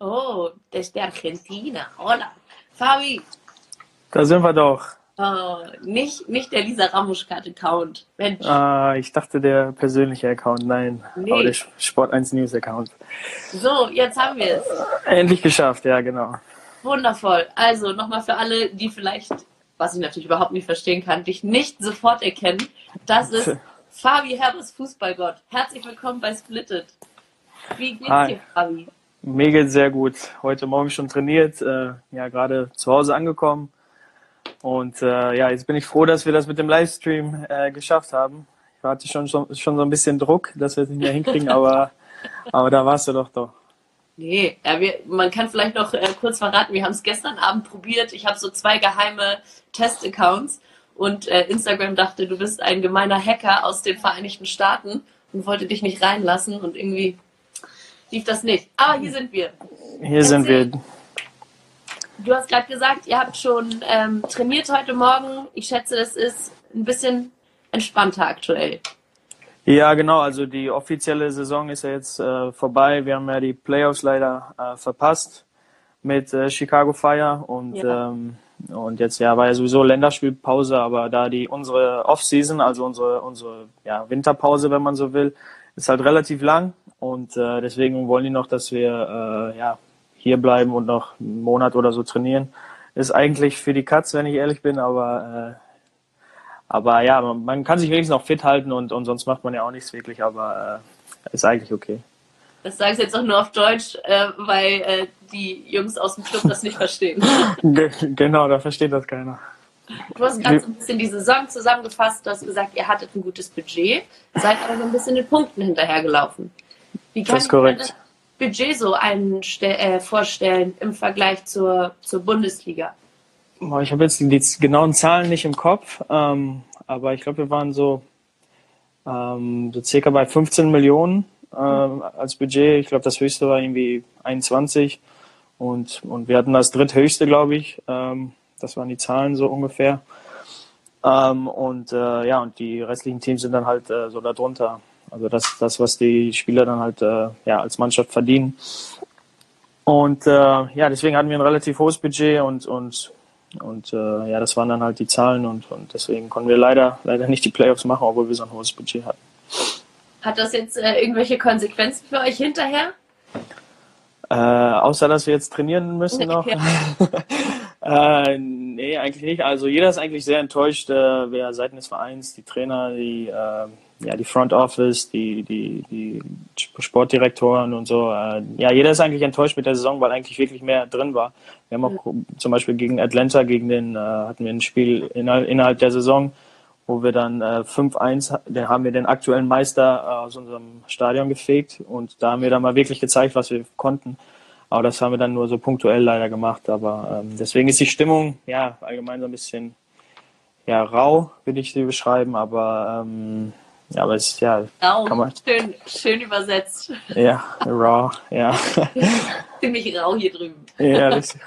Oh, desde Argentina. Hola. Fabi. Da sind wir doch. Oh, nicht, nicht der Lisa Ramuschkat-Account. Mensch. Ah, ich dachte der persönliche Account. Nein, Nee. aber der Sport 1 News Account. So, jetzt haben wir es. Endlich geschafft, ja, genau. Wundervoll. Also nochmal für alle, die vielleicht, was ich natürlich überhaupt nicht verstehen kann, dich nicht sofort erkennen. Das ist Fabi Herbers Fußballgott. Herzlich willkommen bei Splitted. Wie geht's Hi. dir, Fabi? Mir geht's sehr gut. Heute Morgen schon trainiert, äh, ja, gerade zu Hause angekommen. Und äh, ja, jetzt bin ich froh, dass wir das mit dem Livestream äh, geschafft haben. Ich hatte schon, schon, schon so ein bisschen Druck, dass wir es nicht mehr hinkriegen, aber, aber da warst du doch doch. Nee, ja, wir, man kann vielleicht noch äh, kurz verraten, wir haben es gestern Abend probiert. Ich habe so zwei geheime Test-Accounts und äh, Instagram dachte, du bist ein gemeiner Hacker aus den Vereinigten Staaten und wollte dich nicht reinlassen und irgendwie lief das nicht. Aber hier sind wir. Hier sind wir. Du hast gerade gesagt, ihr habt schon ähm, trainiert heute Morgen. Ich schätze, das ist ein bisschen entspannter aktuell. Ja, genau. Also die offizielle Saison ist ja jetzt äh, vorbei. Wir haben ja die Playoffs leider äh, verpasst mit äh, Chicago Fire und Ja. ähm, und jetzt ja war ja sowieso Länderspielpause, aber da die unsere Offseason, also unsere unsere ja, Winterpause, wenn man so will, ist halt relativ lang und äh, deswegen wollen die noch, dass wir äh, ja hier bleiben und noch einen Monat oder so trainieren. Ist eigentlich für die Katz, wenn ich ehrlich bin, aber äh, aber ja, man, man kann sich wenigstens noch fit halten und, und sonst macht man ja auch nichts wirklich, aber äh, ist eigentlich okay. Das sage ich jetzt auch nur auf Deutsch, äh, weil äh, die Jungs aus dem Club das nicht verstehen. Ge genau, da versteht das keiner. Du hast gerade so ein bisschen die Saison zusammengefasst. Du hast gesagt, ihr hattet ein gutes Budget, seid aber so ein bisschen den Punkten hinterhergelaufen. Wie kann Das korrekt. das Budget so äh, vorstellen im Vergleich zur, zur Bundesliga? Boah, Ich habe jetzt die genauen Zahlen nicht im Kopf, ähm, aber ich glaube, wir waren so, ähm, so circa bei 15 Millionen ähm, als Budget. Ich glaube, das höchste war irgendwie 21 und, und wir hatten das dritthöchste, glaube ich. Ähm, das waren die Zahlen so ungefähr. Ähm, und äh, ja, und die restlichen Teams sind dann halt äh, so darunter. Also das, das, was die Spieler dann halt äh, ja, als Mannschaft verdienen. Und äh, ja, deswegen hatten wir ein relativ hohes Budget und, und und äh, ja, das waren dann halt die Zahlen und, und deswegen konnten wir leider, leider nicht die Playoffs machen, obwohl wir so ein hohes Budget hatten. Hat das jetzt äh, irgendwelche Konsequenzen für euch hinterher? Äh, außer dass wir jetzt trainieren müssen noch. äh, nee, eigentlich nicht. Also jeder ist eigentlich sehr enttäuscht, äh, wer Seiten des Vereins, die Trainer, die, äh, ja, die Front Office, die, die, die Sportdirektoren und so. Äh, ja, jeder ist eigentlich enttäuscht mit der Saison, weil eigentlich wirklich mehr drin war. Wir haben auch zum Beispiel gegen Atlanta, gegen den äh, hatten wir ein Spiel innerhalb, innerhalb der Saison, wo wir dann äh, 5-1, da haben wir den aktuellen Meister äh, aus unserem Stadion gefegt und da haben wir dann mal wirklich gezeigt, was wir konnten. Aber das haben wir dann nur so punktuell leider gemacht. Aber ähm, deswegen ist die Stimmung ja allgemein so ein bisschen ja rau, würde ich sie beschreiben. Aber ähm, ja, aber es ist ja Rau, Kann man- schön, schön übersetzt. ja raw, ja. Ziemlich rau hier drüben. Ja, richtig.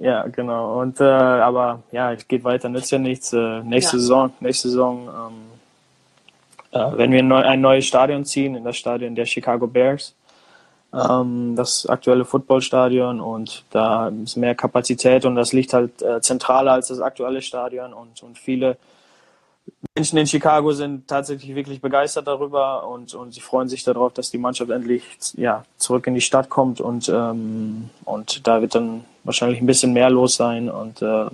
Ja, genau. Und äh, aber ja, es geht weiter, nützt ja nichts. Äh, nächste Ja. Saison, nächste Saison, ähm, äh, wenn wir ein, neu, ein neues Stadion ziehen, in das Stadion der Chicago Bears, ähm, das aktuelle Footballstadion und da ist mehr Kapazität und das liegt halt äh, zentraler als das aktuelle Stadion und, und viele Menschen in Chicago sind tatsächlich wirklich begeistert darüber und, und sie freuen sich darauf, dass die Mannschaft endlich ja, zurück in die Stadt kommt und, ähm, und da wird dann wahrscheinlich ein bisschen mehr los sein und ähm,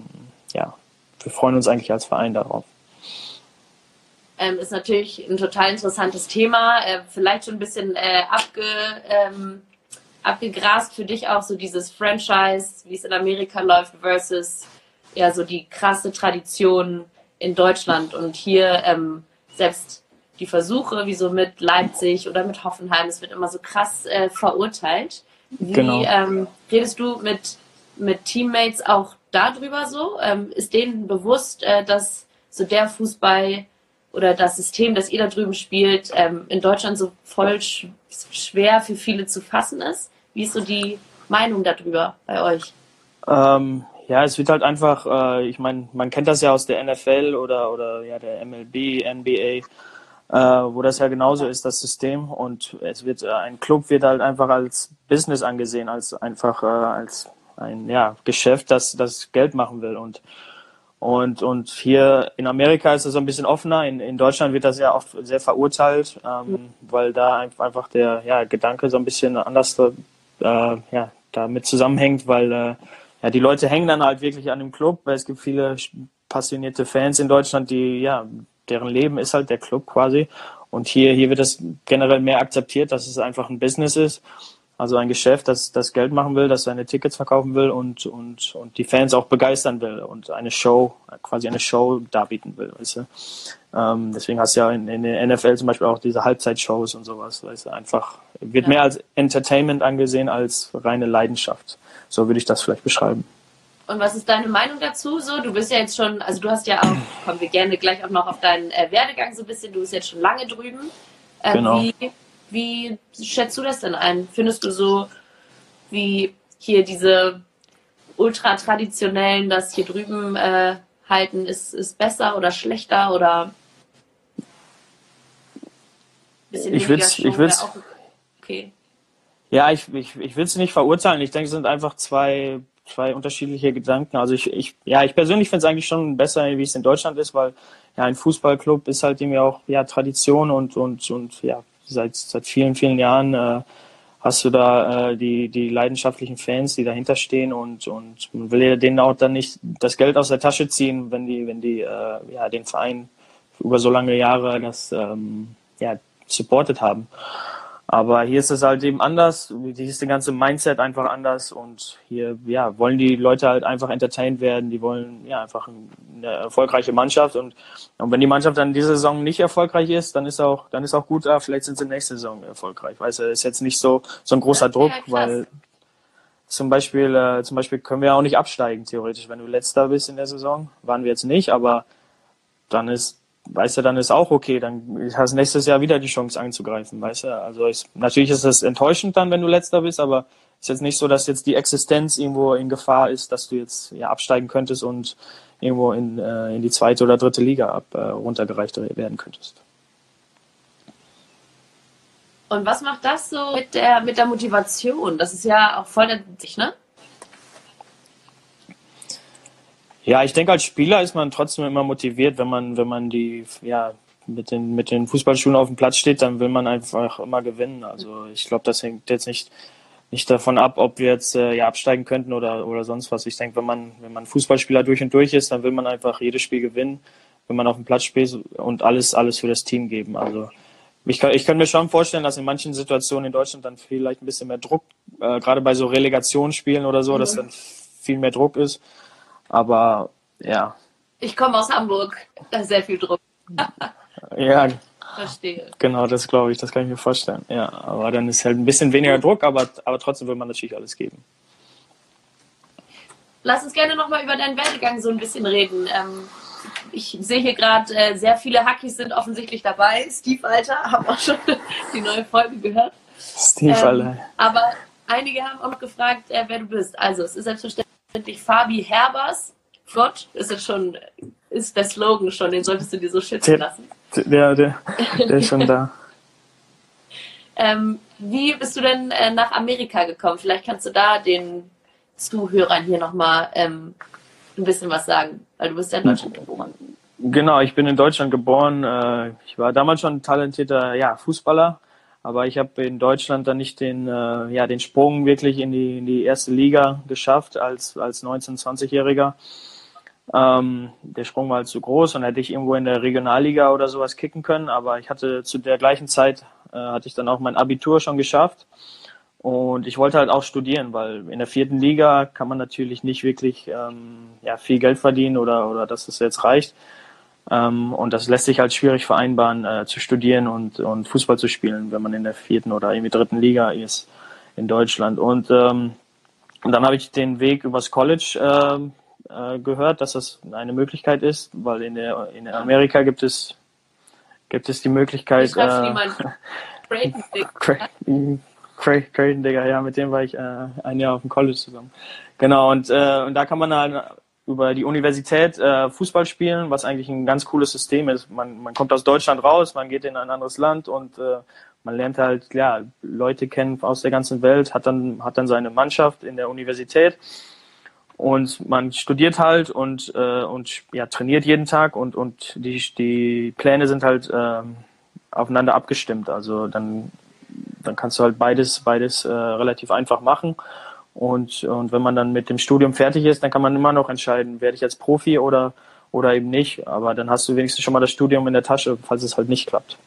ja, wir freuen uns eigentlich als Verein darauf. Ähm, ist natürlich ein total interessantes Thema. Äh, vielleicht schon ein bisschen äh, abge, ähm, abgegrast für dich auch so dieses Franchise, wie es in Amerika läuft, versus ja so die krasse Tradition in Deutschland und hier ähm, selbst die Versuche, wie so mit Leipzig oder mit Hoffenheim, es wird immer so krass äh, verurteilt. Wie Genau. ähm, redest du mit, mit Teammates auch darüber so? Ähm, ist denen bewusst, äh, dass so der Fußball oder das System, das ihr da drüben spielt, ähm, in Deutschland so voll sch schwer für viele zu fassen ist? Wie ist so die Meinung darüber bei euch? Ja, es wird halt einfach, äh, ich meine, man kennt das ja aus der NFL oder, oder ja, der MLB, NBA. äh, wo das ja genauso ist, das System. Und es wird, äh, ein Club wird halt einfach als Business angesehen, als einfach, äh, als ein, ja, Geschäft, das, das Geld machen will. Und, und, und hier in Amerika ist es so ein bisschen offener. In, in Deutschland wird das ja oft sehr verurteilt, ähm, weil da einfach der, ja, Gedanke so ein bisschen anders, äh, ja, damit zusammenhängt, weil, äh, ja, die Leute hängen dann halt wirklich an dem Club, weil es gibt viele passionierte Fans in Deutschland, die, ja, deren Leben ist halt der Club quasi. Und hier, hier wird das generell mehr akzeptiert, dass es einfach ein Business ist. Also ein Geschäft, das, das Geld machen will, das seine Tickets verkaufen will und, und, und die Fans auch begeistern will und eine Show, quasi eine Show darbieten will, weißt du. Ähm, deswegen hast du ja in, in der NFL zum Beispiel auch diese Halbzeitshows und sowas, weißt du, einfach, wird ja. mehr als Entertainment angesehen als reine Leidenschaft. So würde ich das vielleicht beschreiben. Und was ist deine Meinung dazu? So, du bist ja jetzt schon, also du hast ja auch, kommen wir gerne gleich auch noch auf deinen äh, Werdegang so ein bisschen, du bist jetzt schon lange drüben. Äh, genau. Wie, wie schätzt du das denn ein? Findest du so, wie hier diese ultra traditionellen, das hier drüben äh, halten, ist, ist besser oder schlechter oder bisschen ich will's, ich will's, okay. Ja, ich, ich, ich will es nicht verurteilen. Ich denke, es sind einfach zwei zwei unterschiedliche Gedanken. Also ich, ich ja, ich persönlich finde es eigentlich schon besser, wie es in Deutschland ist, weil ja ein Fußballclub ist halt irgendwie auch ja Tradition und und und ja seit seit vielen vielen Jahren äh, hast du da äh, die die leidenschaftlichen Fans, die dahinter stehen und und man will ja denen auch dann nicht das Geld aus der Tasche ziehen, wenn die wenn die äh, ja den Verein über so lange Jahre das ähm, ja supported haben. Aber hier ist es halt eben anders. Hier ist der ganze Mindset einfach anders und hier, ja, wollen die Leute halt einfach entertained werden. Die wollen, ja, einfach eine erfolgreiche Mannschaft und, und wenn die Mannschaft dann diese Saison nicht erfolgreich ist, dann ist auch, dann ist auch gut, ah, vielleicht sind sie nächste Saison erfolgreich. Weißt du, ist jetzt nicht so, so ein großer Druck, ja, weil zum Beispiel, äh, zum Beispiel können wir auch nicht absteigen, theoretisch. Wenn du letzter bist in der Saison, waren wir jetzt nicht, aber dann ist weißt du, dann ist auch okay, dann hast du nächstes Jahr wieder die Chance anzugreifen, weißt du. Also ich, natürlich ist es enttäuschend dann, wenn du letzter bist, aber ist jetzt nicht so, dass jetzt die Existenz irgendwo in Gefahr ist, dass du jetzt ja absteigen könntest und irgendwo in, äh, in die zweite oder dritte Liga ab, äh, runtergereicht werden könntest. Und was macht das so mit der, mit der Motivation? Das ist ja auch voll der, ne? Ja, ich denke, als Spieler ist man trotzdem immer motiviert, wenn man, wenn man die, ja, mit den, mit den Fußballschuhen auf dem Platz steht, dann will man einfach immer gewinnen. Also ich glaube, das hängt jetzt nicht, nicht davon ab, ob wir jetzt äh, ja, absteigen könnten oder, oder sonst was. Ich denke, wenn man, wenn man Fußballspieler durch und durch ist, dann will man einfach jedes Spiel gewinnen, wenn man auf dem Platz spielt und alles, alles für das Team geben. Also ich kann, ich kann mir schon vorstellen, dass in manchen Situationen in Deutschland dann vielleicht ein bisschen mehr Druck, äh, gerade bei so Relegationsspielen oder so, mhm. dass dann viel mehr Druck ist. Aber ja. Ich komme aus Hamburg, da ist sehr viel Druck. ja. Verstehe. Genau, das glaube ich, das kann ich mir vorstellen. Ja, aber dann ist halt ein bisschen weniger Druck, aber, aber trotzdem will man natürlich alles geben. Lass uns gerne nochmal über deinen Werdegang so ein bisschen reden. Ähm, ich sehe hier gerade, äh, sehr viele Hackies sind offensichtlich dabei. Steve Alter, haben auch schon die neue Folge gehört. Steve ähm, Alter. Aber einige haben auch noch gefragt, äh, wer du bist. Also, es ist selbstverständlich endlich Fabi Herbers. Gott, ist jetzt schon, ist der Slogan schon, den solltest du dir so schützen lassen. Der, der, der ist schon da. ähm, wie bist du denn äh, nach Amerika gekommen? Vielleicht kannst du da den Zuhörern hier nochmal ähm, ein bisschen was sagen, weil du bist ja in Deutschland geboren. Genau, ich bin in Deutschland geboren. Äh, ich war damals schon ein talentierter ja, Fußballer aber ich habe in Deutschland dann nicht den, äh, ja, den Sprung wirklich in die, in die erste Liga geschafft als, als 19-, 20-Jähriger. Ähm, der Sprung war halt zu groß und hätte ich irgendwo in der Regionalliga oder sowas kicken können. Aber ich hatte zu der gleichen Zeit, äh, hatte ich dann auch mein Abitur schon geschafft. Und ich wollte halt auch studieren, weil in der vierten Liga kann man natürlich nicht wirklich ähm, ja, viel Geld verdienen oder, oder dass es jetzt reicht. Ähm, und das lässt sich halt schwierig vereinbaren, äh, zu studieren und, und Fußball zu spielen, wenn man in der vierten oder irgendwie dritten Liga ist in Deutschland. Und, ähm, dann habe ich den Weg übers College äh, äh, gehört, dass das eine Möglichkeit ist, weil in der in Amerika gibt es gibt es die Möglichkeit. Äh, Creighton, Creighton, Digga, ja, mit dem war ich äh, ein Jahr auf dem College zusammen. Genau, und, äh, und da kann man halt über die Universität äh, Fußball spielen, was eigentlich ein ganz cooles System ist. Man, man kommt aus Deutschland raus, man geht in ein anderes Land und äh, man lernt halt ja, Leute kennen aus der ganzen Welt, hat dann, hat dann seine Mannschaft in der Universität und man studiert halt und, äh, und ja, trainiert jeden Tag und, und die, die Pläne sind halt äh, aufeinander abgestimmt. Also dann, dann kannst du halt beides, beides äh, relativ einfach machen. Und, und wenn man dann mit dem Studium fertig ist, dann kann man immer noch entscheiden, werde ich jetzt Profi oder, oder eben nicht. Aber dann hast du wenigstens schon mal das Studium in der Tasche, falls es halt nicht klappt.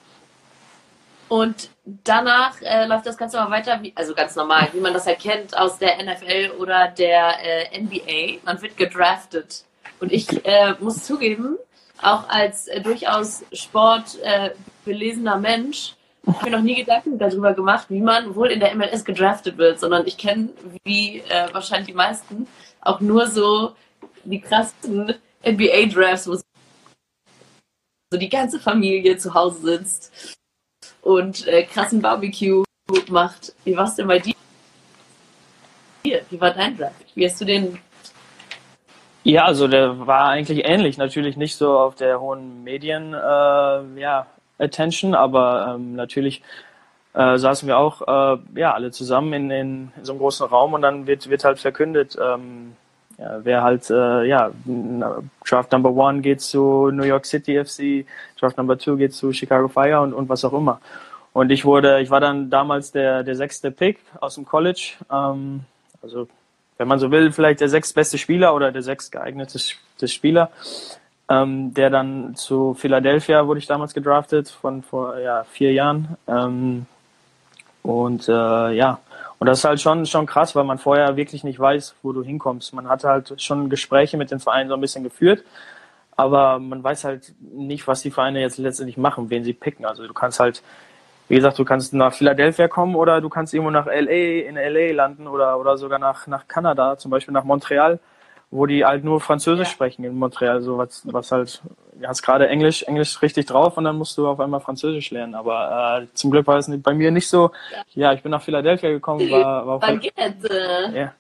Und danach äh, läuft das Ganze mal weiter, wie, also ganz normal, wie man das erkennt aus der NFL oder der äh, NBA. Man wird gedraftet. Und ich äh, muss zugeben, auch als äh, durchaus sportbelesener Mensch, ich habe mir noch nie Gedanken darüber gemacht, wie man wohl in der MLS gedraftet wird, sondern ich kenne, wie äh, wahrscheinlich die meisten, auch nur so die krassen NBA-Drafts, wo so die ganze Familie zu Hause sitzt und äh, krassen Barbecue macht. Wie war es denn bei dir? Wie war dein Draft? Wie hast du den ja, also der war eigentlich ähnlich. Natürlich nicht so auf der hohen Medien, äh, ja, Attention, aber ähm, natürlich äh, saßen wir auch äh, ja alle zusammen in, in, in, so einem großen Raum und dann wird wird halt verkündet, ähm, ja, wer halt äh, ja Draft Number One geht zu New York City FC, Draft Number Two geht zu Chicago Fire und und was auch immer. Und ich wurde, ich war dann damals der der sechste Pick aus dem College, ähm, also wenn man so will, vielleicht der sechstbeste Spieler oder der sechst geeignete Spieler ähm, der dann zu Philadelphia wurde ich damals gedraftet von vor ja, vier Jahren. Ähm, und äh, ja, und das ist halt schon, schon krass, weil man vorher wirklich nicht weiß, wo du hinkommst. Man hat halt schon Gespräche mit den Vereinen so ein bisschen geführt, aber man weiß halt nicht, was die Vereine jetzt letztendlich machen, wen sie picken. Also du kannst halt, wie gesagt, du kannst nach Philadelphia kommen oder du kannst irgendwo nach LA, in LA landen oder, oder sogar nach, nach Kanada, zum Beispiel nach Montreal wo die halt nur Französisch ja. sprechen in Montreal, so was, was halt, du hast gerade Englisch, Englisch richtig drauf und dann musst du auf einmal Französisch lernen. Aber äh, zum Glück war es bei mir nicht so. Ja, ja ich bin nach Philadelphia gekommen, war, war Wann geht's? Ja.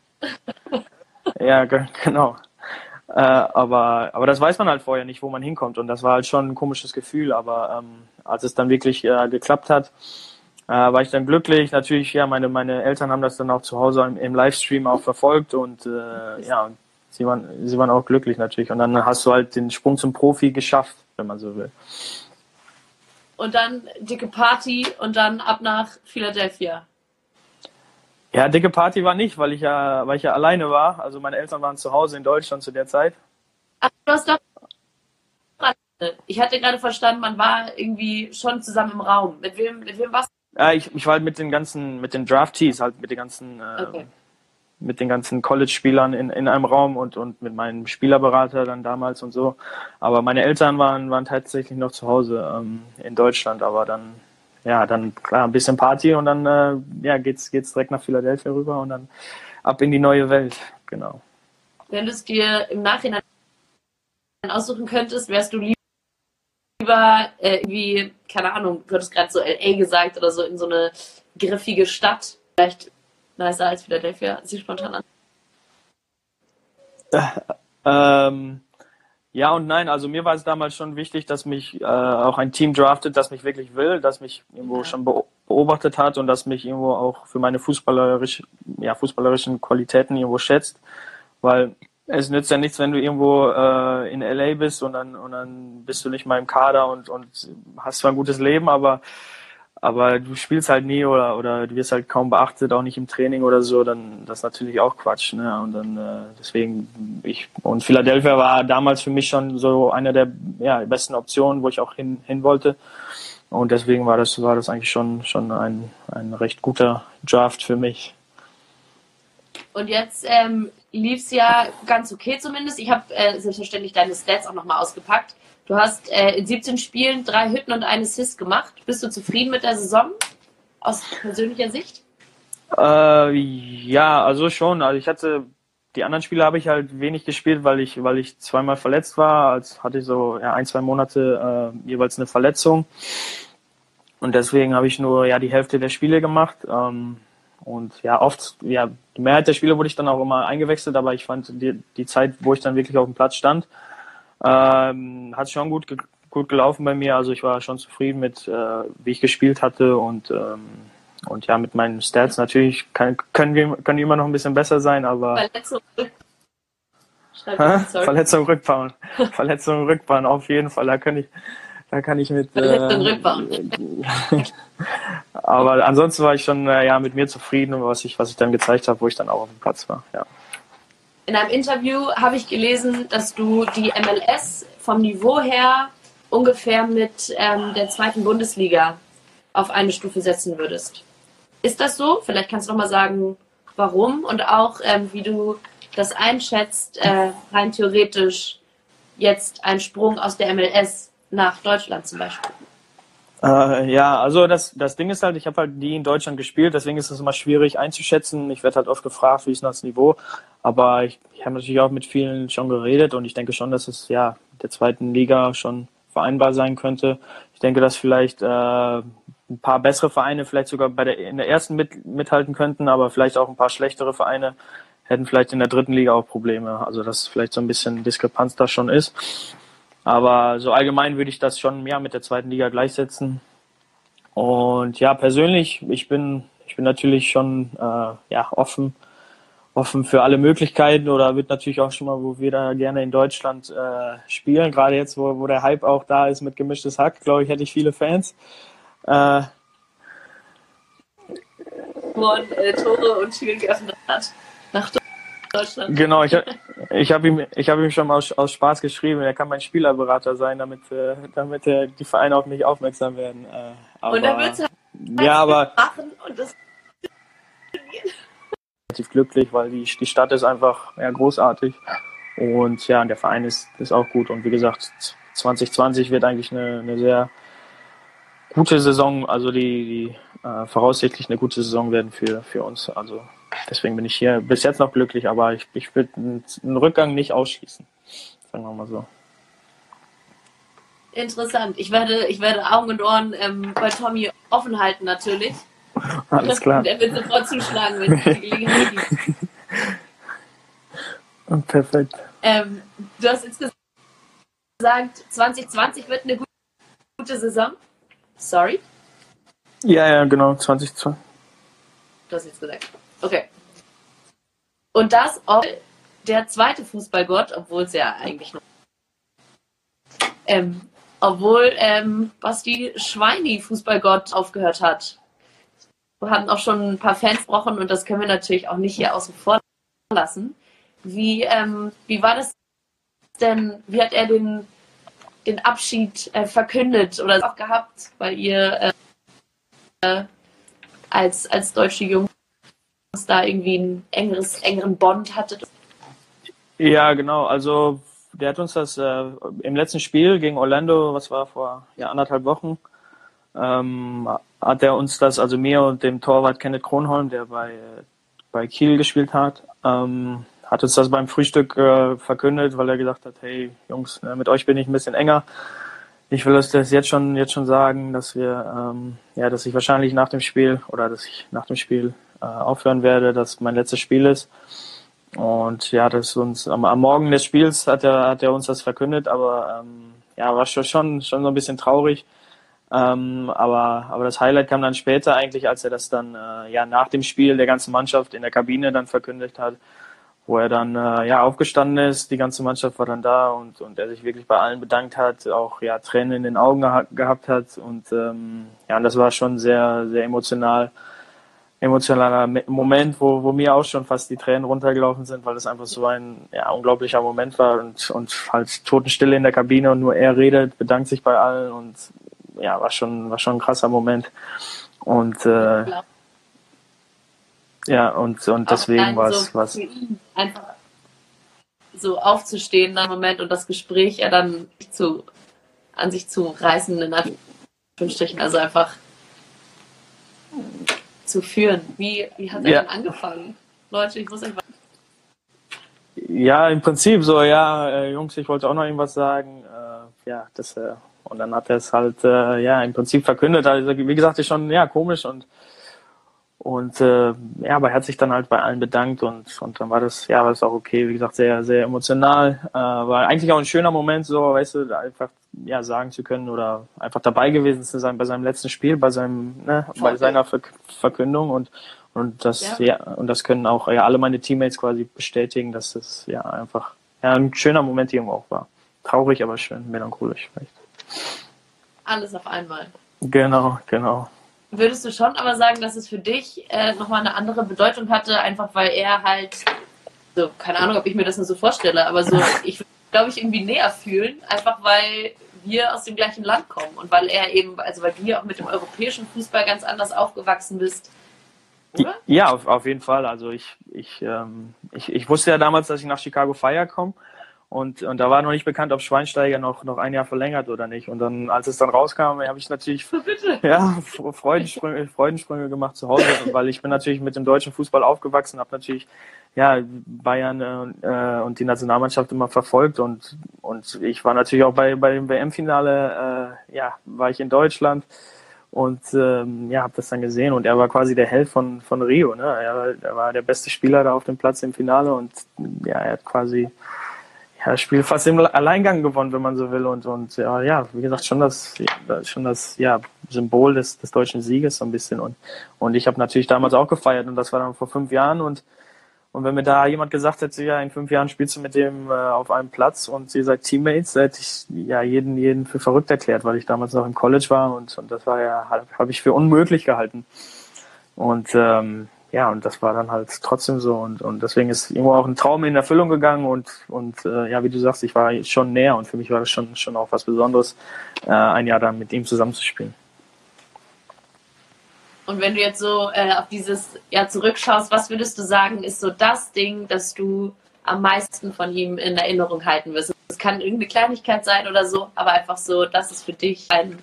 ja, genau. Äh, aber, aber das weiß man halt vorher nicht, wo man hinkommt. Und das war halt schon ein komisches Gefühl. Aber ähm, als es dann wirklich äh, geklappt hat, äh, war ich dann glücklich. Natürlich, ja, meine, meine Eltern haben das dann auch zu Hause im, im Livestream auch verfolgt und äh, ja, sie waren, sie waren auch glücklich natürlich. Und dann hast du halt den Sprung zum Profi geschafft, wenn man so will. Und dann dicke Party und dann ab nach Philadelphia. Ja, dicke Party war nicht, weil ich ja, weil ich ja alleine war. Also meine Eltern waren zu Hause in Deutschland zu der Zeit. Ach, du hast doch. Ich hatte gerade verstanden, man war irgendwie schon zusammen im Raum. Mit wem, mit wem warst du? Ja, ich, ich war halt mit den ganzen, mit den Draftees, halt mit den ganzen äh, okay mit den ganzen College-Spielern in, in einem Raum und, und mit meinem Spielerberater dann damals und so. Aber meine Eltern waren, waren tatsächlich noch zu Hause ähm, in Deutschland, aber dann, ja, dann klar, ein bisschen Party und dann äh, ja, geht's, geht's direkt nach Philadelphia rüber und dann ab in die neue Welt, genau. Wenn du es dir im Nachhinein aussuchen könntest, wärst du lieber äh, irgendwie, keine Ahnung, du hattest gerade so LA gesagt oder so in so eine griffige Stadt, vielleicht nicer als Philadelphia? Sieht spontan an. Äh, ähm, ja und nein. Also mir war es damals schon wichtig, dass mich äh, auch ein Team draftet, das mich wirklich will, das mich irgendwo ja. schon beobachtet hat und das mich irgendwo auch für meine fußballerisch, ja, fußballerischen Qualitäten irgendwo schätzt. Weil es nützt ja nichts, wenn du irgendwo äh, in LA bist und dann, und dann bist du nicht mal im Kader und, und hast zwar ein gutes Leben, aber aber du spielst halt nie oder, oder du wirst halt kaum beachtet, auch nicht im Training oder so, dann das ist natürlich auch Quatsch. Ne? Und dann äh, deswegen ich und Philadelphia war damals für mich schon so eine der ja, besten Optionen, wo ich auch hin, hin wollte. Und deswegen war das, war das eigentlich schon, schon ein, ein recht guter Draft für mich. Und jetzt ähm, lief es ja ganz okay zumindest. Ich habe äh, selbstverständlich deine Stats auch nochmal ausgepackt. Du hast äh, in 17 Spielen drei Hütten und einen Assist gemacht. Bist du zufrieden mit der Saison aus persönlicher Sicht? Äh, ja, also schon. Also ich hatte die anderen Spiele habe ich halt wenig gespielt, weil ich weil ich zweimal verletzt war. Als hatte ich so ja, ein zwei Monate äh, jeweils eine Verletzung und deswegen habe ich nur ja die Hälfte der Spiele gemacht. Ähm, und ja, oft, ja, die Mehrheit der Spiele wurde ich dann auch immer eingewechselt, aber ich fand die, die Zeit, wo ich dann wirklich auf dem Platz stand, ähm, hat schon gut, gut gelaufen bei mir. Also ich war schon zufrieden mit, äh, wie ich gespielt hatte und, ähm, und ja, mit meinen Stats natürlich kann, können, wir, können die immer noch ein bisschen besser sein, aber. Verletzung, Verletzung Rückbahn. Verletzung Rückbahn, auf jeden Fall. Da kann ich, da kann ich mit. Äh, aber ansonsten war ich schon äh, ja mit mir zufrieden, was ich was ich dann gezeigt habe, wo ich dann auch auf dem Platz war. Ja. In einem Interview habe ich gelesen, dass du die MLS vom Niveau her ungefähr mit ähm, der zweiten Bundesliga auf eine Stufe setzen würdest. Ist das so? Vielleicht kannst du noch mal sagen, warum und auch ähm, wie du das einschätzt, äh, rein theoretisch jetzt ein Sprung aus der MLS nach Deutschland zum Beispiel? Äh, ja, also das, das Ding ist halt, ich habe halt nie in Deutschland gespielt, deswegen ist es immer schwierig einzuschätzen. Ich werde halt oft gefragt, wie ist das Niveau, aber ich, ich habe natürlich auch mit vielen schon geredet und ich denke schon, dass es ja der zweiten Liga schon vereinbar sein könnte. Ich denke, dass vielleicht äh, ein paar bessere Vereine vielleicht sogar bei der in der ersten mit, mithalten könnten, aber vielleicht auch ein paar schlechtere Vereine hätten vielleicht in der dritten Liga auch Probleme. Also dass vielleicht so ein bisschen Diskrepanz da schon ist. Aber so allgemein würde ich das schon mehr mit der zweiten Liga gleichsetzen. Und ja, persönlich, ich bin, ich bin natürlich schon äh, ja, offen, offen für alle Möglichkeiten oder wird natürlich auch schon mal, wo wir da gerne in Deutschland äh, spielen. Gerade jetzt, wo, wo der Hype auch da ist mit gemischtes Hack, glaube ich, hätte ich viele Fans. Äh, und äh, Tore und Türen geöffnet hat. Deutschland. Genau, ich, ich habe ihm, ich hab ihm schon aus, aus Spaß geschrieben, er kann mein Spielerberater sein, damit, äh, damit äh, die Vereine auf mich aufmerksam werden. Äh, aber, und er wird es ja, aber machen und das relativ glücklich, weil die, die Stadt ist einfach ja, großartig und ja, der Verein ist, ist auch gut und wie gesagt, 2020 wird eigentlich eine, eine sehr gute Saison, also die, die äh, voraussichtlich eine gute Saison werden für, für uns. Also deswegen bin ich hier bis jetzt noch glücklich, aber ich, ich würde einen Rückgang nicht ausschließen. Sagen wir mal so. Interessant. Ich werde, ich werde Augen und Ohren ähm, bei Tommy offen halten, natürlich. Alles klar. Und er wird sofort zuschlagen, wenn es die Gelegenheit gibt. Perfekt. Ähm, du hast jetzt gesagt, 2020 wird eine gute Saison. Sorry? Ja, ja, genau, 2020. Du hast jetzt gesagt. Okay. Und das, obwohl der zweite Fußballgott, obwohl es ja eigentlich noch. Ähm, obwohl ähm, Basti Schweini Fußballgott aufgehört hat. Wir hatten auch schon ein paar Fans gebrochen und das können wir natürlich auch nicht hier außen vor lassen. Wie, ähm, wie war das denn? Wie hat er den, den Abschied äh, verkündet oder auch gehabt, weil ihr äh, als, als deutsche Jungs da irgendwie ein engeres, engeren Bond hattet? Ja, genau. Also der hat uns das äh, im letzten Spiel gegen Orlando, was war vor ja, anderthalb Wochen, ähm, hat er uns das, also mir und dem Torwart Kenneth Kronholm, der bei, bei Kiel gespielt hat, ähm, hat uns das beim Frühstück äh, verkündet, weil er gesagt hat, hey Jungs, ne, mit euch bin ich ein bisschen enger. Ich will das jetzt schon jetzt schon sagen, dass wir ähm, ja, dass ich wahrscheinlich nach dem Spiel oder dass ich nach dem Spiel aufhören werde, dass mein letztes Spiel ist. Und ja, das uns am, am Morgen des Spiels hat er, hat er uns das verkündet, aber ähm, ja, war schon, schon, schon so ein bisschen traurig. Ähm, aber, aber das Highlight kam dann später eigentlich, als er das dann äh, ja nach dem Spiel der ganzen Mannschaft in der Kabine dann verkündet hat, wo er dann äh, ja aufgestanden ist, die ganze Mannschaft war dann da und, und er sich wirklich bei allen bedankt hat, auch ja Tränen in den Augen geha gehabt hat und ähm, ja, und das war schon sehr, sehr emotional emotionaler Moment, wo, wo mir auch schon fast die Tränen runtergelaufen sind, weil es einfach so ein ja, unglaublicher Moment war und, und halt Totenstille in der Kabine und nur er redet, bedankt sich bei allen und ja, war schon, war schon ein krasser Moment. Und äh, ja, und, und deswegen war es so was. Einfach so aufzustehen im Moment und das Gespräch ja dann zu an sich zu reißen, in Anführungsstrichen. Also einfach zu führen. Wie, wie hat er ja. denn angefangen? Leute, ich muss einfach. Ja, im Prinzip so, ja, äh, Jungs, ich wollte auch noch irgendwas sagen. Äh, ja, das, äh, und dann hat er es halt, ja, im Prinzip verkündet. Also, wie gesagt, ist schon, ja, komisch und, Und äh, ja, aber er hat sich dann halt bei allen bedankt und, und dann war das, ja, war das auch okay, wie gesagt, sehr, sehr emotional. Äh, war eigentlich auch ein schöner Moment, so, weißt du, einfach ja sagen zu können oder einfach dabei gewesen zu sein bei seinem letzten Spiel, bei seinem, ne, bei seiner Ver Verkündung und und das ja. ja. und das können auch ja alle meine Teammates quasi bestätigen, dass es ja einfach ja ein schöner Moment irgendwo auch war. Traurig, aber schön, melancholisch vielleicht. Alles auf einmal. Genau, genau. Würdest du schon aber sagen, dass es für dich äh, nochmal eine andere Bedeutung hatte, einfach weil er halt, so, keine Ahnung, ob ich mir das nur so vorstelle, aber so, ich glaube ich, irgendwie näher fühlen, einfach weil wir aus dem gleichen Land kommen und weil er eben, also weil du ja auch mit dem europäischen Fußball ganz anders aufgewachsen bist. Oder? Ja, auf, auf jeden Fall. Also ich, ich, ähm, ich, ich wusste ja damals, dass ich nach Chicago Fire komme und, und da war noch nicht bekannt, ob Schweinsteiger noch, noch ein Jahr verlängert oder nicht. Und dann, als es dann rauskam, habe ich natürlich ja, Freudensprünge, Freudensprünge gemacht zu Hause, weil ich bin natürlich mit dem deutschen Fußball aufgewachsen, habe natürlich ja, Bayern äh, und die Nationalmannschaft immer verfolgt und, und ich war natürlich auch bei, bei dem WM-Finale, äh, ja, war ich in Deutschland und ähm, ja, habe das dann gesehen und er war quasi der Held von, von Rio. Ne? Er, er war der beste Spieler da auf dem Platz im Finale und ja, er hat quasi ja, Spiel fast im Alleingang gewonnen, wenn man so will. Und, und ja, ja, wie gesagt, schon das, schon das ja, Symbol des, des deutschen Sieges so ein bisschen. Und, und ich habe natürlich damals auch gefeiert und das war dann vor fünf Jahren. Und, und wenn mir da jemand gesagt hätte, ja, in fünf Jahren spielst du mit dem äh, auf einem Platz und ihr seid Teammates, hätte ich ja jeden, jeden für verrückt erklärt, weil ich damals noch im College war und, und das war ja, habe ich für unmöglich gehalten. Und ähm, ja, und das war dann halt trotzdem so und, und deswegen ist irgendwo auch ein Traum in Erfüllung gegangen und, und äh, ja, wie du sagst, ich war schon näher und für mich war das schon, schon auch was Besonderes, äh, ein Jahr dann mit ihm zusammenzuspielen. Und wenn du jetzt so äh, auf dieses Jahr zurückschaust, was würdest du sagen, ist so das Ding, das du am meisten von ihm in Erinnerung halten wirst? Es kann irgendeine Kleinigkeit sein oder so, aber einfach so, das ist für dich ein,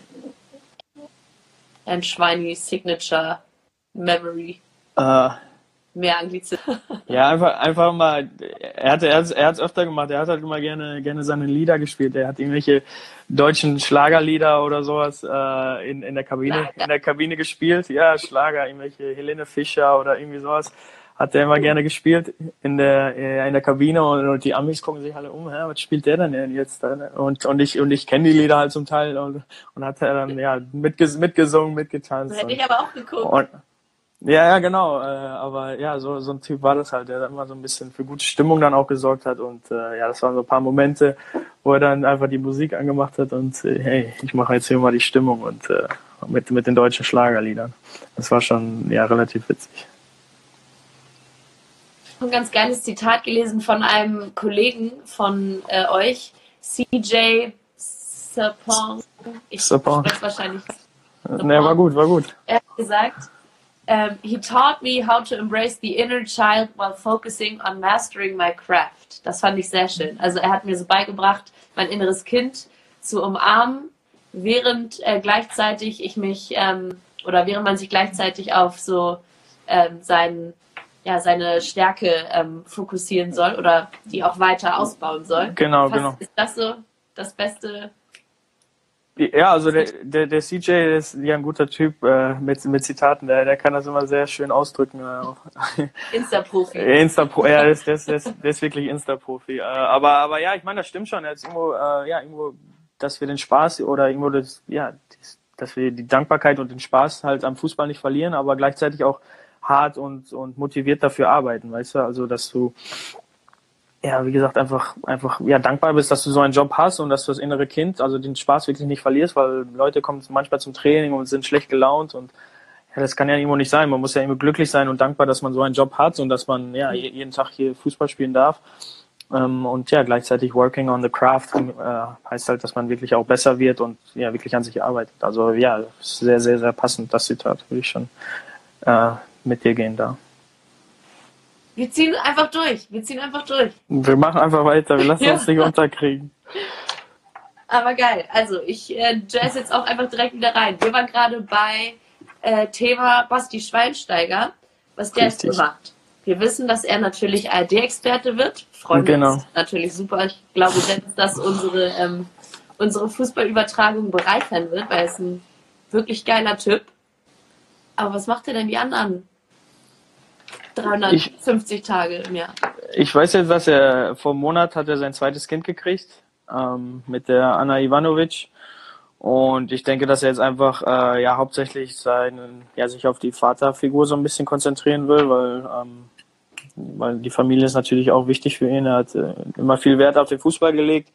ein Schweini Signature Memory. Äh, Mehr Anglizismus. ja, einfach, einfach mal, er hat es er hat's öfter gemacht, er hat halt immer gerne, gerne seine Lieder gespielt. Er hat irgendwelche deutschen Schlagerlieder oder sowas äh, in, in, der Kabine, in der Kabine gespielt. Ja, Schlager, irgendwelche Helene Fischer oder irgendwie sowas hat er immer gerne gespielt in der äh, in der Kabine und, und, die Amis gucken sich alle um, hä, was spielt der denn jetzt? Und und ich und ich kenne die Lieder halt zum Teil und, und hat er dann ja mitges mitgesungen, mitgetanzt. Hätte ich aber auch geguckt. Und, ja, ja, genau. Äh, aber ja, so, so ein Typ war das halt, der immer so ein bisschen für gute Stimmung dann auch gesorgt hat. Und äh, ja, das waren so ein paar Momente, wo er dann einfach die Musik angemacht hat und äh, hey, ich mache jetzt hier mal die Stimmung und äh, mit, mit den deutschen Schlagerliedern. Das war schon ja relativ witzig. Ein ganz geiles Zitat gelesen von einem Kollegen von äh, euch, CJ Sapong. Ich Sapong. weiß wahrscheinlich. Ne, war gut, war gut. Er hat gesagt, um, he taught me how to embrace the inner child while focusing on mastering my craft. Das fand ich sehr schön. Also er hat mir so beigebracht, mein inneres Kind zu umarmen, während äh, gleichzeitig ich mich ähm, oder während man sich gleichzeitig auf so ähm, sein, ja, seine Stärke ähm, fokussieren soll oder die auch weiter ausbauen soll. Genau, Fast, genau. Ist das so das beste ja, also der, der, der CJ ist ja ein guter Typ äh, mit, mit Zitaten, der, der kann das immer sehr schön ausdrücken. Äh, Insta-Profi. Insta-Pro, ja, der ist, der, ist, der, ist, der ist wirklich Insta-Profi. Äh, aber, aber ja, ich meine, das stimmt schon. Ist irgendwo, äh, ja, irgendwo, dass wir den Spaß oder irgendwo das, ja, dass wir die Dankbarkeit und den Spaß halt am Fußball nicht verlieren, aber gleichzeitig auch hart und, und motiviert dafür arbeiten, weißt du? Also, dass du ja, wie gesagt, einfach, einfach, ja, dankbar bist, dass du so einen Job hast und dass du das innere Kind, also den Spaß wirklich nicht verlierst, weil Leute kommen manchmal zum Training und sind schlecht gelaunt und ja, das kann ja irgendwo nicht sein. Man muss ja immer glücklich sein und dankbar, dass man so einen Job hat und dass man ja jeden Tag hier Fußball spielen darf. Ähm, und ja, gleichzeitig working on the craft äh, heißt halt, dass man wirklich auch besser wird und ja, wirklich an sich arbeitet. Also ja, sehr, sehr, sehr passend, das Zitat, würde ich schon äh, mit dir gehen da. Wir ziehen einfach durch. Wir ziehen einfach durch. Wir machen einfach weiter. Wir lassen ja. uns nicht unterkriegen. Aber geil. Also ich äh, jazz jetzt auch einfach direkt wieder rein. Wir waren gerade bei äh, Thema Basti Schweinsteiger, was der jetzt macht. Wir wissen, dass er natürlich ARD-Experte wird. Freuen genau. uns natürlich super. Ich glaube, dass das unsere, ähm, unsere Fußballübertragung bereichern wird, weil er ist ein wirklich geiler Typ. Aber was macht er denn die anderen 350 ich, Tage im Jahr. Ich weiß jetzt, dass er vor einem Monat hat er sein zweites Kind gekriegt ähm, mit der Anna Ivanovic. Und ich denke, dass er jetzt einfach äh, ja hauptsächlich seinen, ja, sich auf die Vaterfigur so ein bisschen konzentrieren will, weil, ähm, weil die Familie ist natürlich auch wichtig für ihn. Er hat äh, immer viel Wert auf den Fußball gelegt.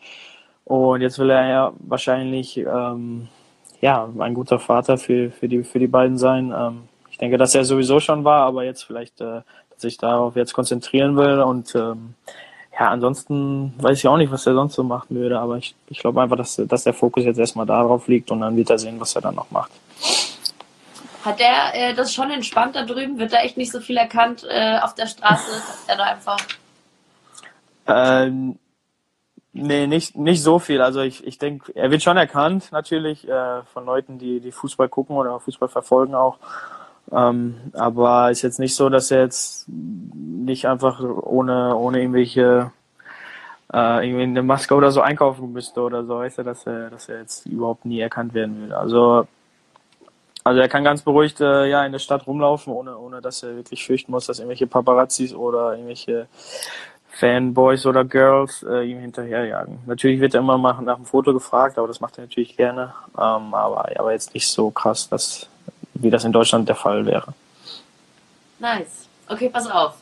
Und jetzt will er ja wahrscheinlich ähm, ja, ein guter Vater für, für, die, für die beiden sein. Ähm, ich denke, dass er sowieso schon war, aber jetzt vielleicht äh, sich darauf jetzt konzentrieren will und ähm, ja, ansonsten weiß ich auch nicht, was er sonst so machen würde, aber ich, ich glaube einfach, dass, dass der Fokus jetzt erstmal darauf liegt und dann wird er sehen, was er dann noch macht. Hat der äh, das schon entspannt da drüben? Wird da echt nicht so viel erkannt äh, auf der Straße? er da einfach. Ähm, nee, nicht, nicht so viel. Also ich, ich denke, er wird schon erkannt natürlich äh, von Leuten, die, die Fußball gucken oder Fußball verfolgen auch. Ähm, aber ist jetzt nicht so, dass er jetzt nicht einfach ohne, ohne irgendwelche äh, irgendwie eine Maske oder so einkaufen müsste oder so, weißt du, dass er, dass er jetzt überhaupt nie erkannt werden will. Also, also er kann ganz beruhigt äh, ja in der Stadt rumlaufen, ohne, ohne dass er wirklich fürchten muss, dass irgendwelche Paparazzis oder irgendwelche Fanboys oder Girls äh, ihm hinterherjagen. Natürlich wird er immer mal nach einem Foto gefragt, aber das macht er natürlich gerne. Ähm, aber, aber jetzt nicht so krass, dass wie das in Deutschland der Fall wäre. Nice. Okay, pass auf.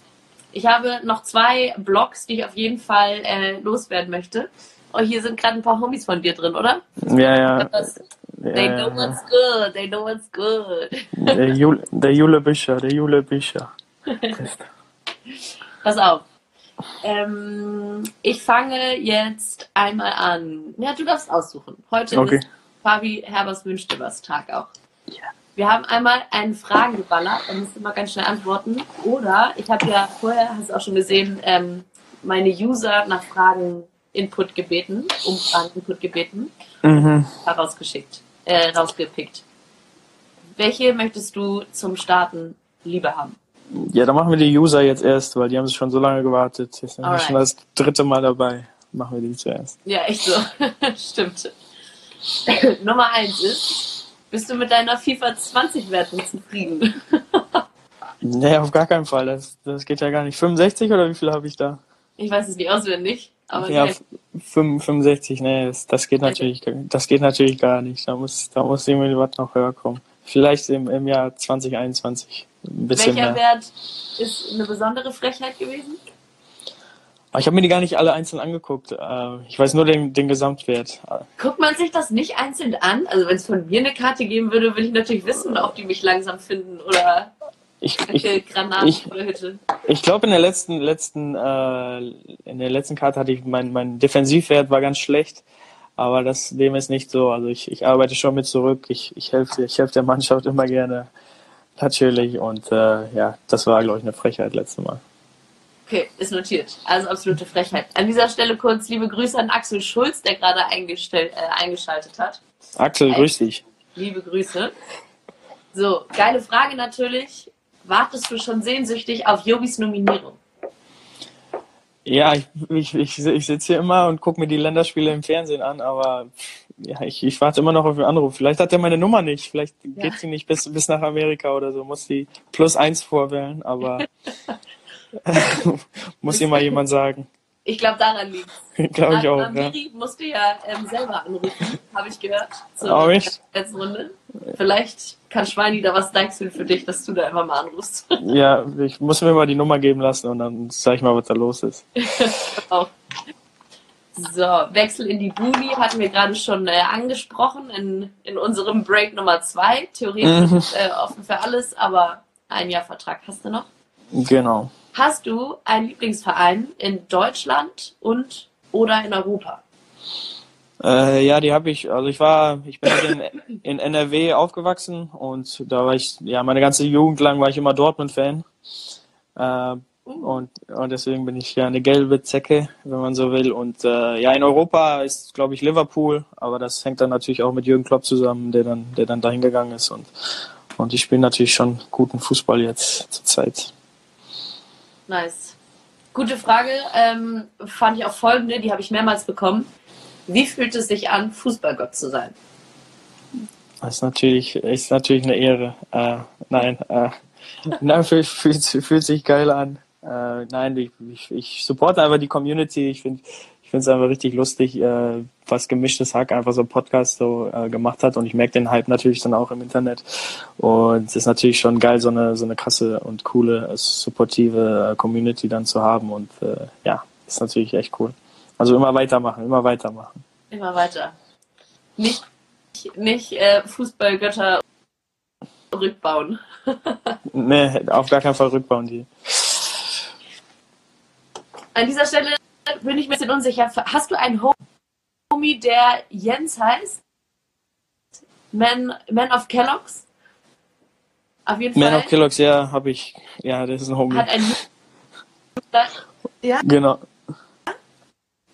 Ich habe noch zwei Blogs, die ich auf jeden Fall äh, loswerden möchte. Oh, hier sind gerade ein paar Homies von dir drin, oder? Ja, ja. they know what's good, they know what's good. Der Jule, der Jule Bischer, der Jule Bischer. Pass auf. Ähm, ich fange jetzt einmal an. Ja, du darfst aussuchen. Heute okay. ist Fabi Herbers wünschte was Tag auch. Ja. Wir haben einmal einen Fragen geballert, da musst du mal ganz schnell antworten. Oder ich habe ja vorher, hast du auch schon gesehen, ähm, meine User nach Fragen Input gebeten, Umfragen Input gebeten, mhm. herausgeschickt, äh, rausgepickt. Welche möchtest du zum Starten lieber haben? Ja, dann machen wir die User jetzt erst, weil die haben sich schon so lange gewartet. Jetzt sind wir schon das dritte Mal dabei. Machen wir die zuerst. Ja, echt so. Stimmt. Nummer eins ist, bist du mit deiner FIFA 20 Wertung zufrieden? nee, auf gar keinen Fall. Das, das geht ja gar nicht. 65 oder wie viel habe ich da? Ich weiß es nicht auswendig. Aber ja, 65, nee, das, das geht natürlich, das geht natürlich gar nicht. Da muss, da muss irgendwie was noch höher kommen. Vielleicht im, im Jahr 2021 ein bisschen Welcher mehr. Wert ist eine besondere Frechheit gewesen? Ich habe mir die gar nicht alle einzeln angeguckt. Äh, ich weiß nur den, den Gesamtwert. Guckt man sich das nicht einzeln an? Also wenn es von mir eine Karte geben würde, würde ich natürlich wissen, ob die mich langsam finden oder ich, ich, Granaten ich. Ich glaube in der letzten letzten äh, in der letzten Karte hatte ich mein mein Defensivwert war ganz schlecht, aber das dem ist nicht so. Also ich, ich arbeite schon mit zurück. Ich ich helfe ich helfe der Mannschaft immer gerne natürlich und äh, ja das war glaube ich eine Frechheit letztes Mal. Okay, ist notiert. Also absolute Frechheit. An dieser Stelle kurz liebe Grüße an Axel Schulz, der gerade äh, eingeschaltet hat. Axel, Echt. grüß dich. Liebe Grüße. So, geile Frage natürlich. Wartest du schon sehnsüchtig auf Yogis Nominierung? Ja, ich, ich, ich, ich sitze hier immer und gucke mir die Länderspiele im Fernsehen an, aber ja, ich, ich warte immer noch auf den Anruf. Vielleicht hat er meine Nummer nicht. Vielleicht ja. geht sie nicht bis, bis nach Amerika oder so. Muss sie plus eins vorwählen, aber Muss mal jemand sagen. Ich glaube, daran liegt es. glaube ich auch. Amiri ja. musste ja ähm, selber anrufen, habe ich gehört. Zur oh, letzten Runde. Vielleicht kann Schweini da was deichseln für dich, dass du da einfach mal anrufst. ja, ich muss mir mal die Nummer geben lassen und dann sag ich mal, was da los ist. auch. So, Wechsel in die Buni hatten wir gerade schon äh, angesprochen in, in unserem Break Nummer zwei. Theoretisch mhm. äh, offen für alles, aber ein Jahr Vertrag hast du noch. Genau. Hast du einen Lieblingsverein in Deutschland und oder in Europa? Äh, ja, die habe ich. Also ich war, ich bin in, in NRW aufgewachsen und da war ich, ja, meine ganze Jugend lang war ich immer Dortmund-Fan. Äh, und, und deswegen bin ich ja eine gelbe Zecke, wenn man so will. Und äh, ja, in Europa ist, glaube ich, Liverpool, aber das hängt dann natürlich auch mit Jürgen Klopp zusammen, der dann, der dann dahin gegangen ist. Und, und die spielen natürlich schon guten Fußball jetzt zur Zeit. Nice. Gute Frage. Ähm, fand ich auch folgende, die habe ich mehrmals bekommen. Wie fühlt es sich an, Fußballgott zu sein? Das ist natürlich, ist natürlich eine Ehre. Äh, nein, äh, Na, fühlt, fühlt, fühlt sich geil an. Äh, nein, ich, ich, ich supporte einfach die Community. Ich finde finde es einfach richtig lustig, äh, was gemischtes Hack einfach so ein Podcast so äh, gemacht hat und ich merke den Hype natürlich dann auch im Internet und es ist natürlich schon geil, so eine so eine krasse und coole, äh, supportive äh, Community dann zu haben und äh, ja, ist natürlich echt cool. Also immer weitermachen, immer weitermachen. Immer weiter. Nicht, nicht äh, Fußballgötter rückbauen. nee, auf gar keinen Fall rückbauen die. An dieser Stelle bin ich ein bisschen unsicher. Hast du einen Homie, der Jens heißt? Man, Man of Kellogg's? Auf jeden Man Fall. Man of Kellogg's, ja, habe ich. Ja, das ist ein Homie. Hat ein Ja? Genau.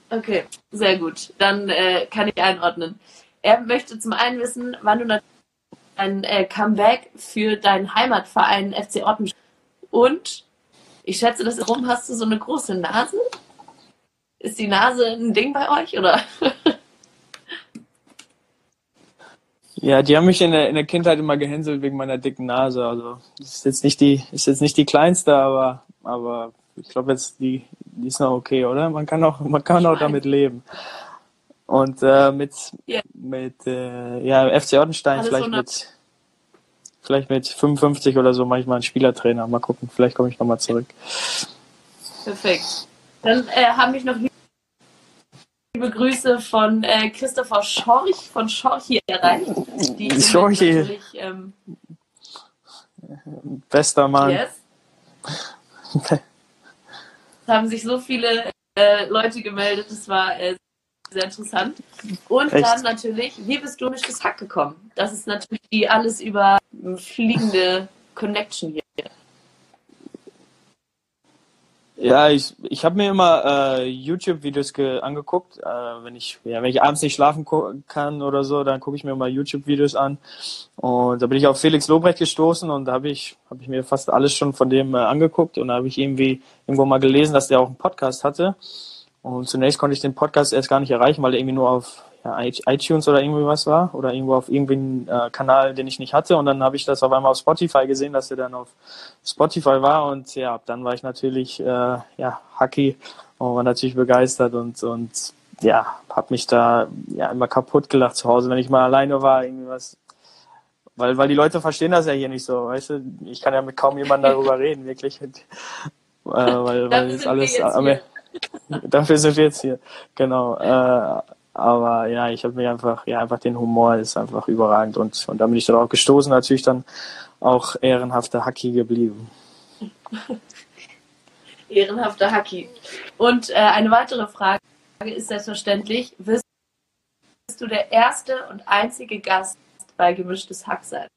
Okay, sehr gut. Dann äh, kann ich einordnen. Er möchte zum einen wissen, wann du ein äh, Comeback für deinen Heimatverein FC Otten und ich schätze, dass rum hast du so eine große Nase. Ist die Nase ein Ding bei euch oder? Ja, die haben mich in der, in der Kindheit immer gehänselt wegen meiner dicken Nase. Also ist jetzt nicht die, ist jetzt nicht die kleinste, aber, aber ich glaube jetzt die, die ist noch okay, oder? Man kann auch, man kann auch damit leben. Und äh, mit, yeah. mit äh, ja, FC Ottenstein Alles vielleicht mit vielleicht mit 55 oder so mache ich mal einen Spielertrainer. Mal gucken, vielleicht komme ich nochmal zurück. Perfekt. Dann äh, haben mich noch liebe Grüße von äh, Christopher Schorch von Schorch hier erreicht. Die Schorchi. Ähm, Bester Mann. Yes. Es haben sich so viele äh, Leute gemeldet, das war äh, sehr interessant. Und Echt? dann natürlich, wie bist du mit das Hack gekommen? Das ist natürlich die alles über fliegende Connection hier. Ja, ich, ich habe mir immer äh, YouTube-Videos angeguckt. Äh, wenn ich ja, wenn ich abends nicht schlafen kann oder so, dann gucke ich mir immer YouTube-Videos an. Und da bin ich auf Felix Lobrecht gestoßen und da habe ich hab ich mir fast alles schon von dem äh, angeguckt und da habe ich irgendwie irgendwo mal gelesen, dass der auch einen Podcast hatte. Und zunächst konnte ich den Podcast erst gar nicht erreichen, weil er irgendwie nur auf ja, iTunes oder irgendwie was war oder irgendwo auf irgendeinen äh, Kanal, den ich nicht hatte. Und dann habe ich das auf einmal auf Spotify gesehen, dass er dann auf Spotify war. Und ja, dann war ich natürlich äh, ja hacky und war natürlich begeistert und und ja, habe mich da ja immer kaputt gelacht zu Hause, wenn ich mal alleine war, irgendwie was. Weil, weil die Leute verstehen das ja hier nicht so, weißt du? Ich kann ja mit kaum jemandem darüber reden, wirklich. äh, weil, weil das alles. Dafür sind wir jetzt hier. Genau. Äh, aber ja, ich habe mir einfach, ja, einfach den Humor ist einfach überragend und, und da bin ich dann auch gestoßen, natürlich dann auch ehrenhafter Hacki geblieben. ehrenhafter Hacki. Und äh, eine weitere Frage ist selbstverständlich, wirst du der erste und einzige Gast bei Gemischtes Hack sein?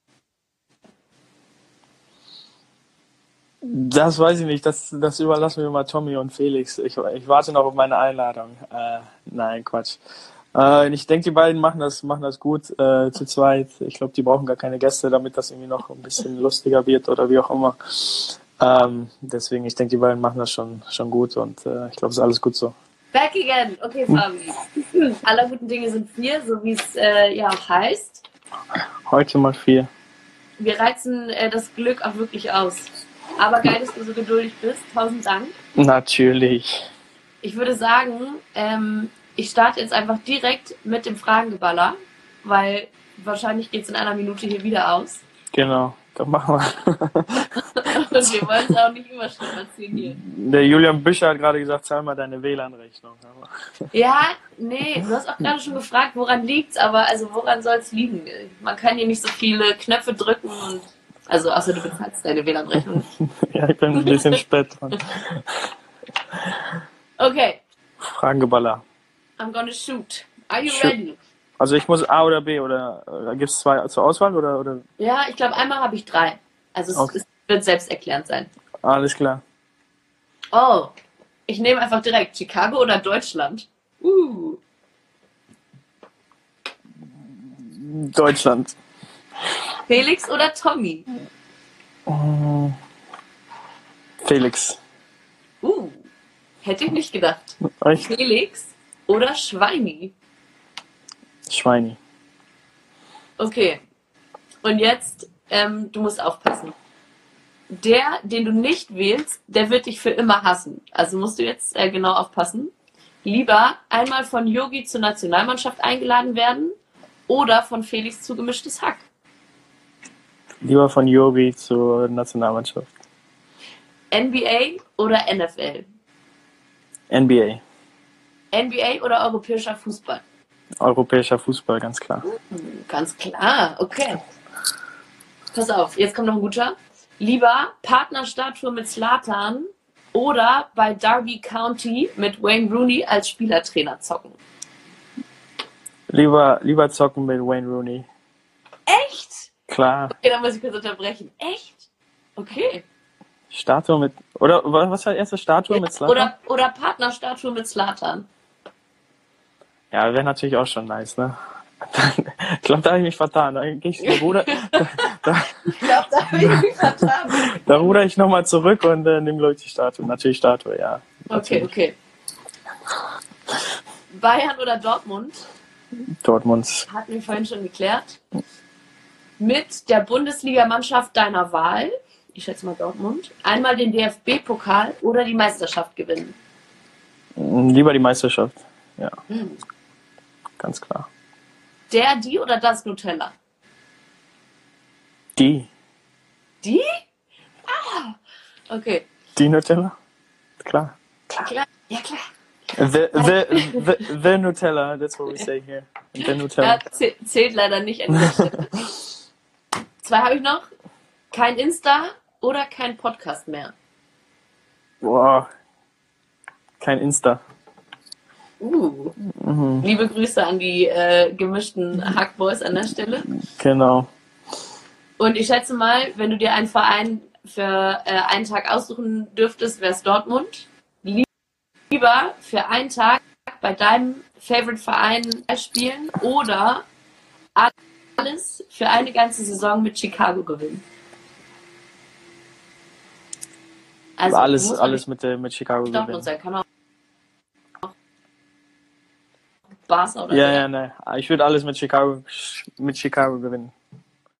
Das weiß ich nicht. Das, das überlassen wir mal Tommy und Felix. Ich, ich warte noch auf meine Einladung. Äh, nein, Quatsch. Äh, ich denke, die beiden machen das, machen das gut äh, zu zweit. Ich glaube, die brauchen gar keine Gäste, damit das irgendwie noch ein bisschen lustiger wird oder wie auch immer. Ähm, deswegen, ich denke, die beiden machen das schon, schon gut und äh, ich glaube, es ist alles gut so. Back again. Okay, Fabi. Hm. Aller guten Dinge sind vier, so wie es äh, ja auch heißt. Heute mal vier. Wir reizen äh, das Glück auch wirklich aus. Aber geil, dass du so geduldig bist. Tausend Dank. Natürlich. Ich würde sagen, ähm, ich starte jetzt einfach direkt mit dem Fragengeballer, weil wahrscheinlich geht es in einer Minute hier wieder aus. Genau, dann machen wir. Und wir wollen es auch nicht überstrapazieren hier. Der Julian Büscher hat gerade gesagt, zahl mal deine WLAN-Rechnung. Ja, nee, du hast auch gerade schon gefragt, woran liegt's, aber also woran soll es liegen? Man kann hier nicht so viele Knöpfe drücken und also außer du bezahlst deine WLAN-Rechnung. ja, ich bin ein bisschen spät dran. Okay. Fragengeballer. I'm gonna shoot. Are you shoot. ready? Also ich muss A oder B oder, oder gibt es zwei zur Auswahl oder? oder? Ja, ich glaube einmal habe ich drei. Also es, okay. es wird selbsterklärend sein. Alles klar. Oh, ich nehme einfach direkt Chicago oder Deutschland. Uh. Deutschland. Felix oder Tommy? Uh, Felix. Uh, hätte ich nicht gedacht. Echt? Felix oder Schweini? Schweini. Okay. Und jetzt, ähm, du musst aufpassen. der, den du nicht wählst, der wird dich für immer hassen. Also musst du jetzt äh, genau aufpassen. Lieber einmal von Yogi zur Nationalmannschaft eingeladen werden oder von Felix zu gemischtes Hack. Lieber von Yogi zur Nationalmannschaft. NBA oder NFL? NBA. NBA oder europäischer Fußball? Europäischer Fußball, ganz klar. Ganz klar, okay. Pass auf, jetzt kommt noch ein guter. Lieber Partnerstatue mit Slatan oder bei Derby County mit Wayne Rooney als Spielertrainer zocken? Lieber, lieber zocken mit Wayne Rooney. Klar. Okay, dann muss ich kurz unterbrechen. Echt? Okay. Statue mit. Oder was war die erste Statue mit Slatan? Oder, oder Partnerstatue mit Slatan. Ja, wäre natürlich auch schon nice, ne? ich glaube, da habe ich mich vertan. Da gehe ich da ruder, da, da, Ich glaube, da habe ich mich vertan. da ruder ich nochmal zurück und äh, nehme, glaube ich, die Statue. Natürlich Statue, ja. Okay, Natürlich. okay. Bayern oder Dortmund? Dortmunds. Hatten wir vorhin schon geklärt. Mit der Bundesligamannschaft deiner Wahl, ich schätze mal Dortmund, einmal den DFB-Pokal oder die Meisterschaft gewinnen. Lieber die Meisterschaft. Ja, Hm. ganz klar. Der, die oder das Nutella? Die. Die? Ah, okay. Die Nutella? Klar. Klar. Ja, klar. The, the, the, the Nutella, that's what we say here. The Nutella. Ja, zäh- zählt leider nicht an der Stelle. Zwei habe ich noch. Kein Insta oder kein Podcast mehr. Boah. Kein Insta. Uh. Mhm. Liebe Grüße an die äh, gemischten Hackboys an der Stelle. Genau. Und ich schätze mal, wenn du dir einen Verein für äh, einen Tag aussuchen dürftest, wäre es Dortmund. Lieber für einen Tag bei deinem Favorite Verein spielen oder alles für eine ganze Saison mit Chicago gewinnen. Also alles, man alles mit, der- mit Chicago gewinnen. sein, kann auch Barca oder Ja, so. ja, ne. Ich würde alles mit Chicago, mit Chicago gewinnen.